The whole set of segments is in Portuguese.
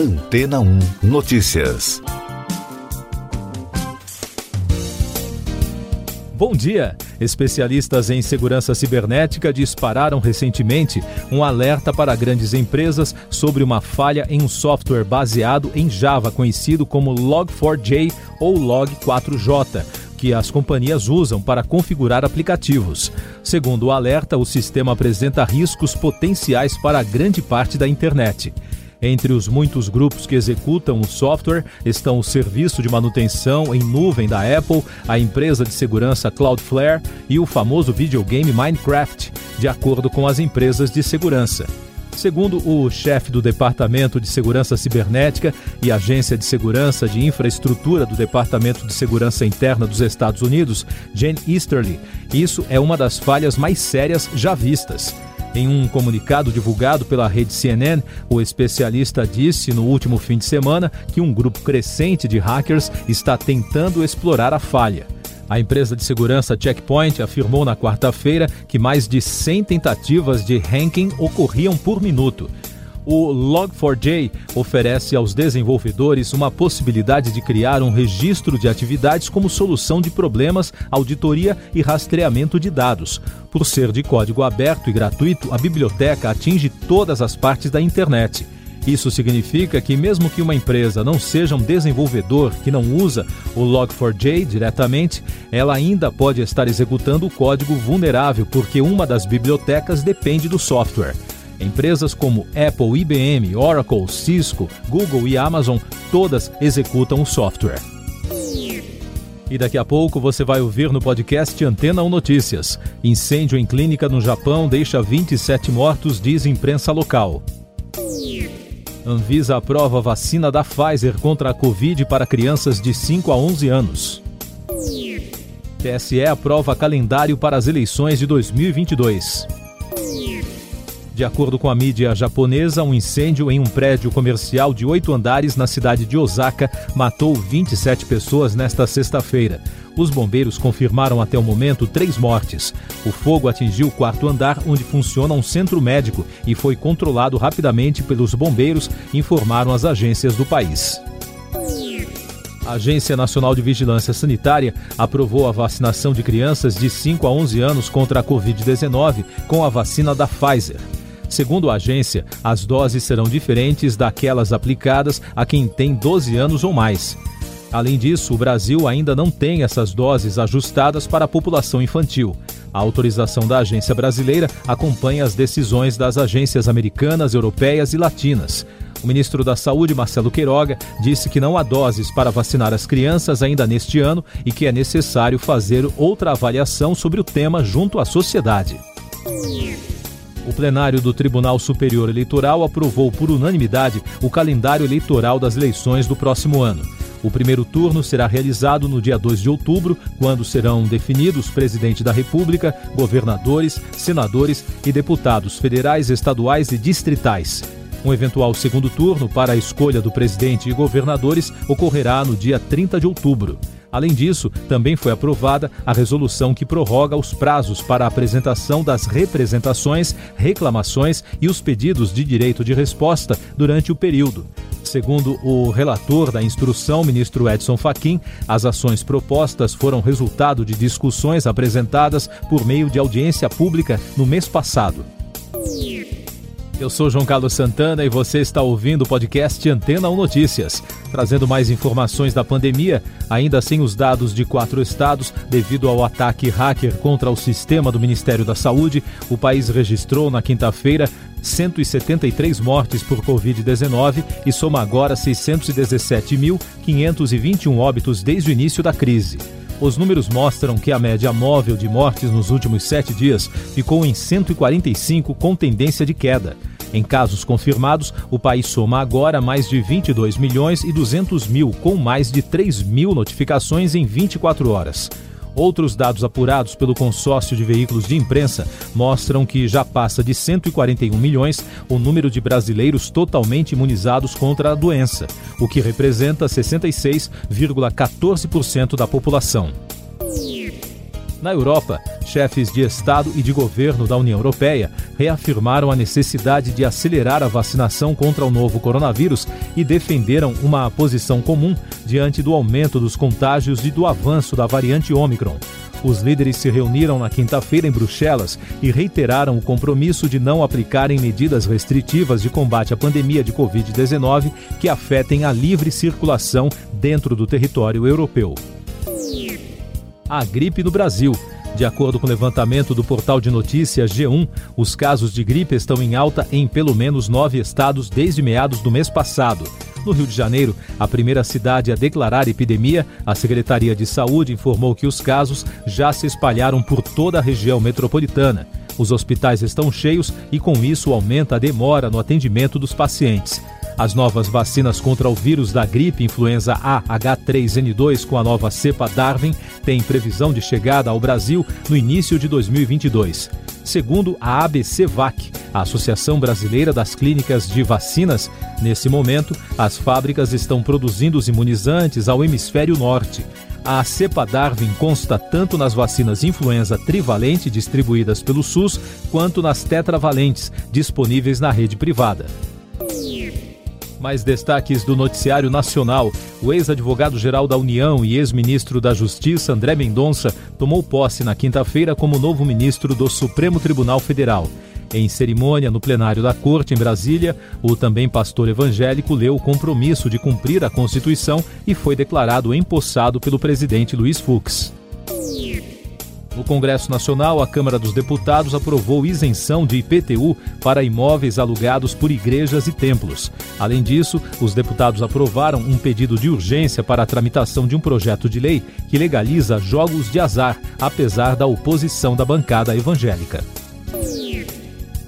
Antena 1 Notícias. Bom dia! Especialistas em segurança cibernética dispararam recentemente um alerta para grandes empresas sobre uma falha em um software baseado em Java, conhecido como Log4j ou Log4j, que as companhias usam para configurar aplicativos. Segundo o alerta, o sistema apresenta riscos potenciais para grande parte da internet. Entre os muitos grupos que executam o software estão o serviço de manutenção em nuvem da Apple, a empresa de segurança Cloudflare e o famoso videogame Minecraft, de acordo com as empresas de segurança. Segundo o chefe do Departamento de Segurança Cibernética e Agência de Segurança de Infraestrutura do Departamento de Segurança Interna dos Estados Unidos, Jane Easterly, isso é uma das falhas mais sérias já vistas. Em um comunicado divulgado pela rede CNN, o especialista disse no último fim de semana que um grupo crescente de hackers está tentando explorar a falha. A empresa de segurança Checkpoint afirmou na quarta-feira que mais de 100 tentativas de hacking ocorriam por minuto o Log4j oferece aos desenvolvedores uma possibilidade de criar um registro de atividades como solução de problemas, auditoria e rastreamento de dados. Por ser de código aberto e gratuito, a biblioteca atinge todas as partes da internet. Isso significa que, mesmo que uma empresa não seja um desenvolvedor que não usa o Log4j diretamente, ela ainda pode estar executando o código vulnerável porque uma das bibliotecas depende do software. Empresas como Apple, IBM, Oracle, Cisco, Google e Amazon todas executam o software. E daqui a pouco você vai ouvir no podcast Antena 1 Notícias. Incêndio em clínica no Japão deixa 27 mortos, diz imprensa local. Anvisa aprova vacina da Pfizer contra a Covid para crianças de 5 a 11 anos. TSE aprova calendário para as eleições de 2022. De acordo com a mídia japonesa, um incêndio em um prédio comercial de oito andares na cidade de Osaka matou 27 pessoas nesta sexta-feira. Os bombeiros confirmaram até o momento três mortes. O fogo atingiu o quarto andar, onde funciona um centro médico, e foi controlado rapidamente pelos bombeiros, informaram as agências do país. A Agência Nacional de Vigilância Sanitária aprovou a vacinação de crianças de 5 a 11 anos contra a Covid-19 com a vacina da Pfizer. Segundo a agência, as doses serão diferentes daquelas aplicadas a quem tem 12 anos ou mais. Além disso, o Brasil ainda não tem essas doses ajustadas para a população infantil. A autorização da agência brasileira acompanha as decisões das agências americanas, europeias e latinas. O ministro da Saúde, Marcelo Queiroga, disse que não há doses para vacinar as crianças ainda neste ano e que é necessário fazer outra avaliação sobre o tema junto à sociedade. O plenário do Tribunal Superior Eleitoral aprovou por unanimidade o calendário eleitoral das eleições do próximo ano. O primeiro turno será realizado no dia 2 de outubro, quando serão definidos presidente da República, governadores, senadores e deputados federais, estaduais e distritais. Um eventual segundo turno para a escolha do presidente e governadores ocorrerá no dia 30 de outubro. Além disso, também foi aprovada a resolução que prorroga os prazos para a apresentação das representações, reclamações e os pedidos de direito de resposta durante o período. Segundo o relator da instrução, ministro Edson Fachin, as ações propostas foram resultado de discussões apresentadas por meio de audiência pública no mês passado. Eu sou João Carlos Santana e você está ouvindo o podcast Antena 1 Notícias, trazendo mais informações da pandemia, ainda sem os dados de quatro estados, devido ao ataque hacker contra o sistema do Ministério da Saúde. O país registrou na quinta-feira 173 mortes por Covid-19 e soma agora 617.521 óbitos desde o início da crise. Os números mostram que a média móvel de mortes nos últimos sete dias ficou em 145, com tendência de queda. Em casos confirmados, o país soma agora mais de 22 milhões e 200 mil, com mais de 3 mil notificações em 24 horas. Outros dados apurados pelo consórcio de veículos de imprensa mostram que já passa de 141 milhões o número de brasileiros totalmente imunizados contra a doença, o que representa 66,14% da população. Na Europa, chefes de Estado e de governo da União Europeia reafirmaram a necessidade de acelerar a vacinação contra o novo coronavírus e defenderam uma posição comum diante do aumento dos contágios e do avanço da variante Omicron. Os líderes se reuniram na quinta-feira em Bruxelas e reiteraram o compromisso de não aplicarem medidas restritivas de combate à pandemia de Covid-19 que afetem a livre circulação dentro do território europeu. A gripe no Brasil. De acordo com o levantamento do portal de notícias G1, os casos de gripe estão em alta em pelo menos nove estados desde meados do mês passado. No Rio de Janeiro, a primeira cidade a declarar epidemia, a Secretaria de Saúde informou que os casos já se espalharam por toda a região metropolitana. Os hospitais estão cheios e, com isso, aumenta a demora no atendimento dos pacientes. As novas vacinas contra o vírus da gripe influenza A H3N2 com a nova cepa Darwin têm previsão de chegada ao Brasil no início de 2022. Segundo a ABCVAC, a Associação Brasileira das Clínicas de Vacinas, nesse momento, as fábricas estão produzindo os imunizantes ao hemisfério norte. A cepa Darwin consta tanto nas vacinas influenza trivalente distribuídas pelo SUS, quanto nas tetravalentes disponíveis na rede privada. Mais destaques do noticiário nacional. O ex-advogado-geral da União e ex-ministro da Justiça, André Mendonça, tomou posse na quinta-feira como novo ministro do Supremo Tribunal Federal. Em cerimônia no plenário da Corte, em Brasília, o também pastor evangélico leu o compromisso de cumprir a Constituição e foi declarado empossado pelo presidente Luiz Fux. No Congresso Nacional, a Câmara dos Deputados aprovou isenção de IPTU para imóveis alugados por igrejas e templos. Além disso, os deputados aprovaram um pedido de urgência para a tramitação de um projeto de lei que legaliza jogos de azar, apesar da oposição da bancada evangélica.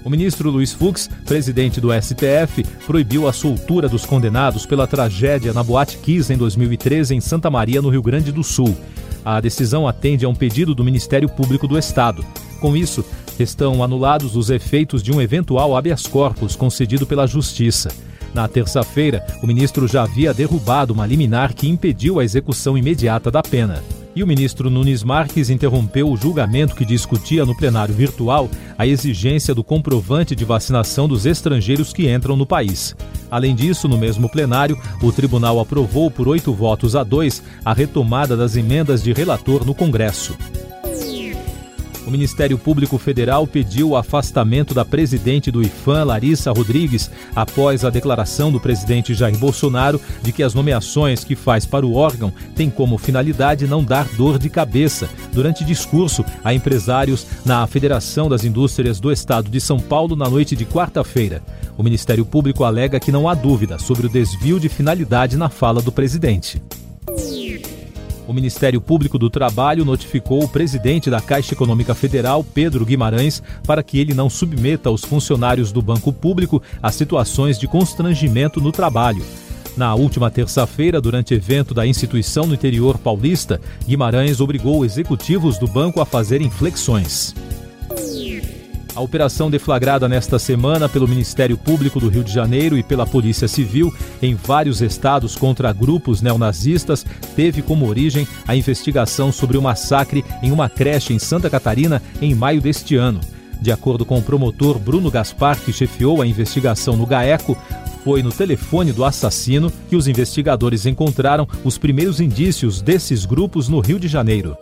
O ministro Luiz Fux, presidente do STF, proibiu a soltura dos condenados pela tragédia na Boate Kiss em 2013 em Santa Maria, no Rio Grande do Sul. A decisão atende a um pedido do Ministério Público do Estado. Com isso, estão anulados os efeitos de um eventual habeas corpus concedido pela Justiça. Na terça-feira, o ministro já havia derrubado uma liminar que impediu a execução imediata da pena. E o ministro Nunes Marques interrompeu o julgamento que discutia no plenário virtual a exigência do comprovante de vacinação dos estrangeiros que entram no país. Além disso, no mesmo plenário, o tribunal aprovou por oito votos a dois a retomada das emendas de relator no Congresso. O Ministério Público Federal pediu o afastamento da presidente do IFAM, Larissa Rodrigues, após a declaração do presidente Jair Bolsonaro de que as nomeações que faz para o órgão têm como finalidade não dar dor de cabeça, durante discurso a empresários na Federação das Indústrias do Estado de São Paulo na noite de quarta-feira. O Ministério Público alega que não há dúvida sobre o desvio de finalidade na fala do presidente. O Ministério Público do Trabalho notificou o presidente da Caixa Econômica Federal, Pedro Guimarães, para que ele não submeta os funcionários do banco público a situações de constrangimento no trabalho. Na última terça-feira, durante evento da instituição no interior paulista, Guimarães obrigou executivos do banco a fazerem flexões. A operação deflagrada nesta semana pelo Ministério Público do Rio de Janeiro e pela Polícia Civil em vários estados contra grupos neonazistas teve como origem a investigação sobre o massacre em uma creche em Santa Catarina em maio deste ano. De acordo com o promotor Bruno Gaspar, que chefiou a investigação no GAECO, foi no telefone do assassino que os investigadores encontraram os primeiros indícios desses grupos no Rio de Janeiro.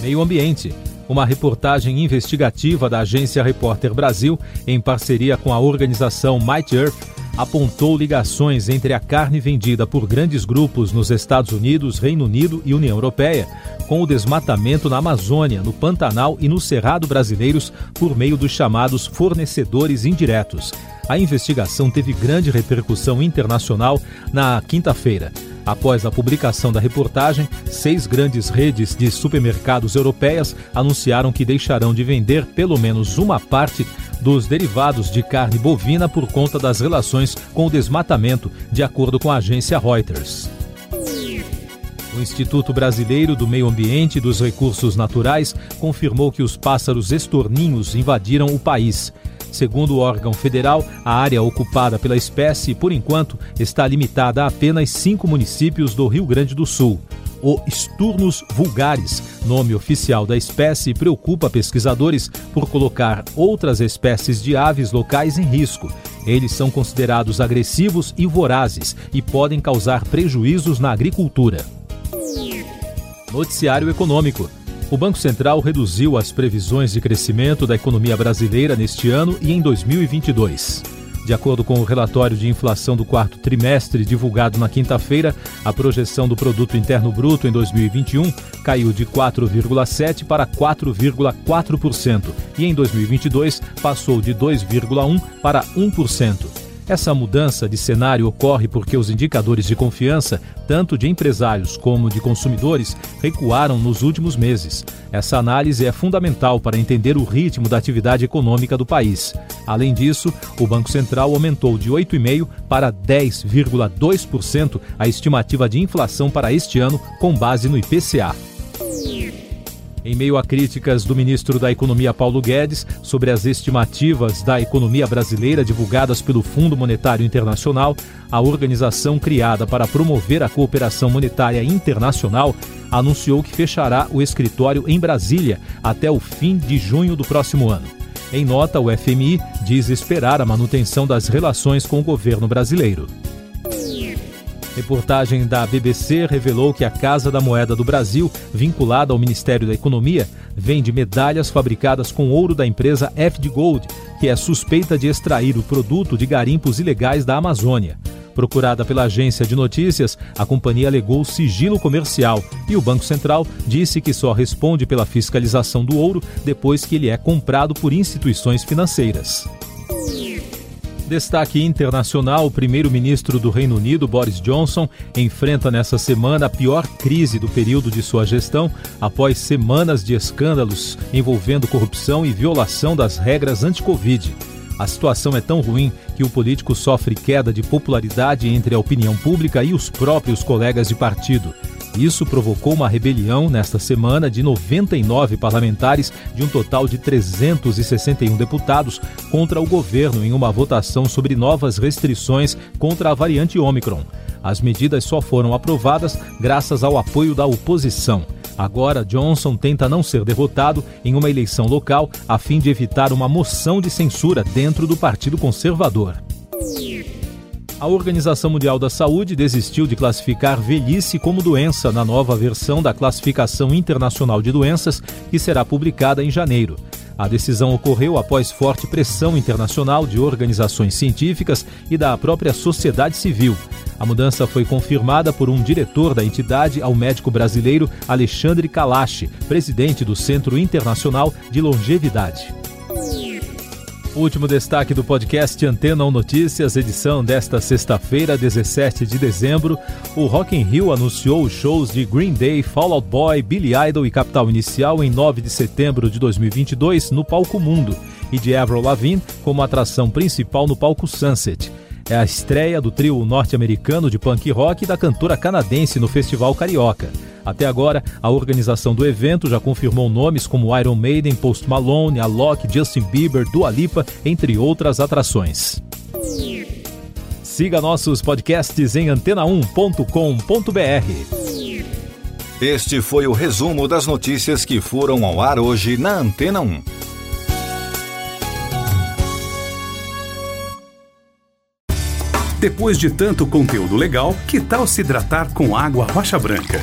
Meio Ambiente uma reportagem investigativa da agência Repórter Brasil, em parceria com a organização Might Earth, apontou ligações entre a carne vendida por grandes grupos nos Estados Unidos, Reino Unido e União Europeia com o desmatamento na Amazônia, no Pantanal e no Cerrado brasileiros por meio dos chamados fornecedores indiretos. A investigação teve grande repercussão internacional na quinta-feira. Após a publicação da reportagem, seis grandes redes de supermercados europeias anunciaram que deixarão de vender pelo menos uma parte dos derivados de carne bovina por conta das relações com o desmatamento, de acordo com a agência Reuters. O Instituto Brasileiro do Meio Ambiente e dos Recursos Naturais confirmou que os pássaros estorninhos invadiram o país. Segundo o órgão federal, a área ocupada pela espécie, por enquanto, está limitada a apenas cinco municípios do Rio Grande do Sul. O Sturnus vulgaris, nome oficial da espécie, preocupa pesquisadores por colocar outras espécies de aves locais em risco. Eles são considerados agressivos e vorazes e podem causar prejuízos na agricultura. Noticiário Econômico. O Banco Central reduziu as previsões de crescimento da economia brasileira neste ano e em 2022. De acordo com o relatório de inflação do quarto trimestre divulgado na quinta-feira, a projeção do produto interno bruto em 2021 caiu de 4,7 para 4,4% e em 2022 passou de 2,1 para 1%. Essa mudança de cenário ocorre porque os indicadores de confiança, tanto de empresários como de consumidores, recuaram nos últimos meses. Essa análise é fundamental para entender o ritmo da atividade econômica do país. Além disso, o Banco Central aumentou de 8,5% para 10,2% a estimativa de inflação para este ano, com base no IPCA. Em meio a críticas do ministro da Economia Paulo Guedes sobre as estimativas da economia brasileira divulgadas pelo Fundo Monetário Internacional, a organização criada para promover a cooperação monetária internacional anunciou que fechará o escritório em Brasília até o fim de junho do próximo ano. Em nota, o FMI diz esperar a manutenção das relações com o governo brasileiro. Reportagem da BBC revelou que a Casa da Moeda do Brasil, vinculada ao Ministério da Economia, vende medalhas fabricadas com ouro da empresa FD Gold, que é suspeita de extrair o produto de garimpos ilegais da Amazônia. Procurada pela agência de notícias, a companhia alegou sigilo comercial e o Banco Central disse que só responde pela fiscalização do ouro depois que ele é comprado por instituições financeiras. Destaque internacional: o primeiro-ministro do Reino Unido, Boris Johnson, enfrenta nessa semana a pior crise do período de sua gestão, após semanas de escândalos envolvendo corrupção e violação das regras anti-Covid. A situação é tão ruim que o político sofre queda de popularidade entre a opinião pública e os próprios colegas de partido. Isso provocou uma rebelião nesta semana de 99 parlamentares, de um total de 361 deputados, contra o governo em uma votação sobre novas restrições contra a variante Omicron. As medidas só foram aprovadas graças ao apoio da oposição. Agora, Johnson tenta não ser derrotado em uma eleição local a fim de evitar uma moção de censura dentro do Partido Conservador. A Organização Mundial da Saúde desistiu de classificar velhice como doença na nova versão da Classificação Internacional de Doenças, que será publicada em janeiro. A decisão ocorreu após forte pressão internacional de organizações científicas e da própria sociedade civil. A mudança foi confirmada por um diretor da entidade ao médico brasileiro Alexandre Kalash, presidente do Centro Internacional de Longevidade. Último destaque do podcast Antena 1 Notícias, edição desta sexta-feira, 17 de dezembro. O Rock in Rio anunciou os shows de Green Day, Fall Out Boy, Billy Idol e Capital Inicial em 9 de setembro de 2022 no Palco Mundo e de Avril Lavigne como atração principal no Palco Sunset. É a estreia do trio norte-americano de punk rock e da cantora canadense no Festival Carioca. Até agora, a organização do evento já confirmou nomes como Iron Maiden, Post Malone, Alok, Justin Bieber, Dua Lipa, entre outras atrações. Siga nossos podcasts em antena1.com.br. Este foi o resumo das notícias que foram ao ar hoje na Antena 1. Depois de tanto conteúdo legal, que tal se hidratar com água rocha branca?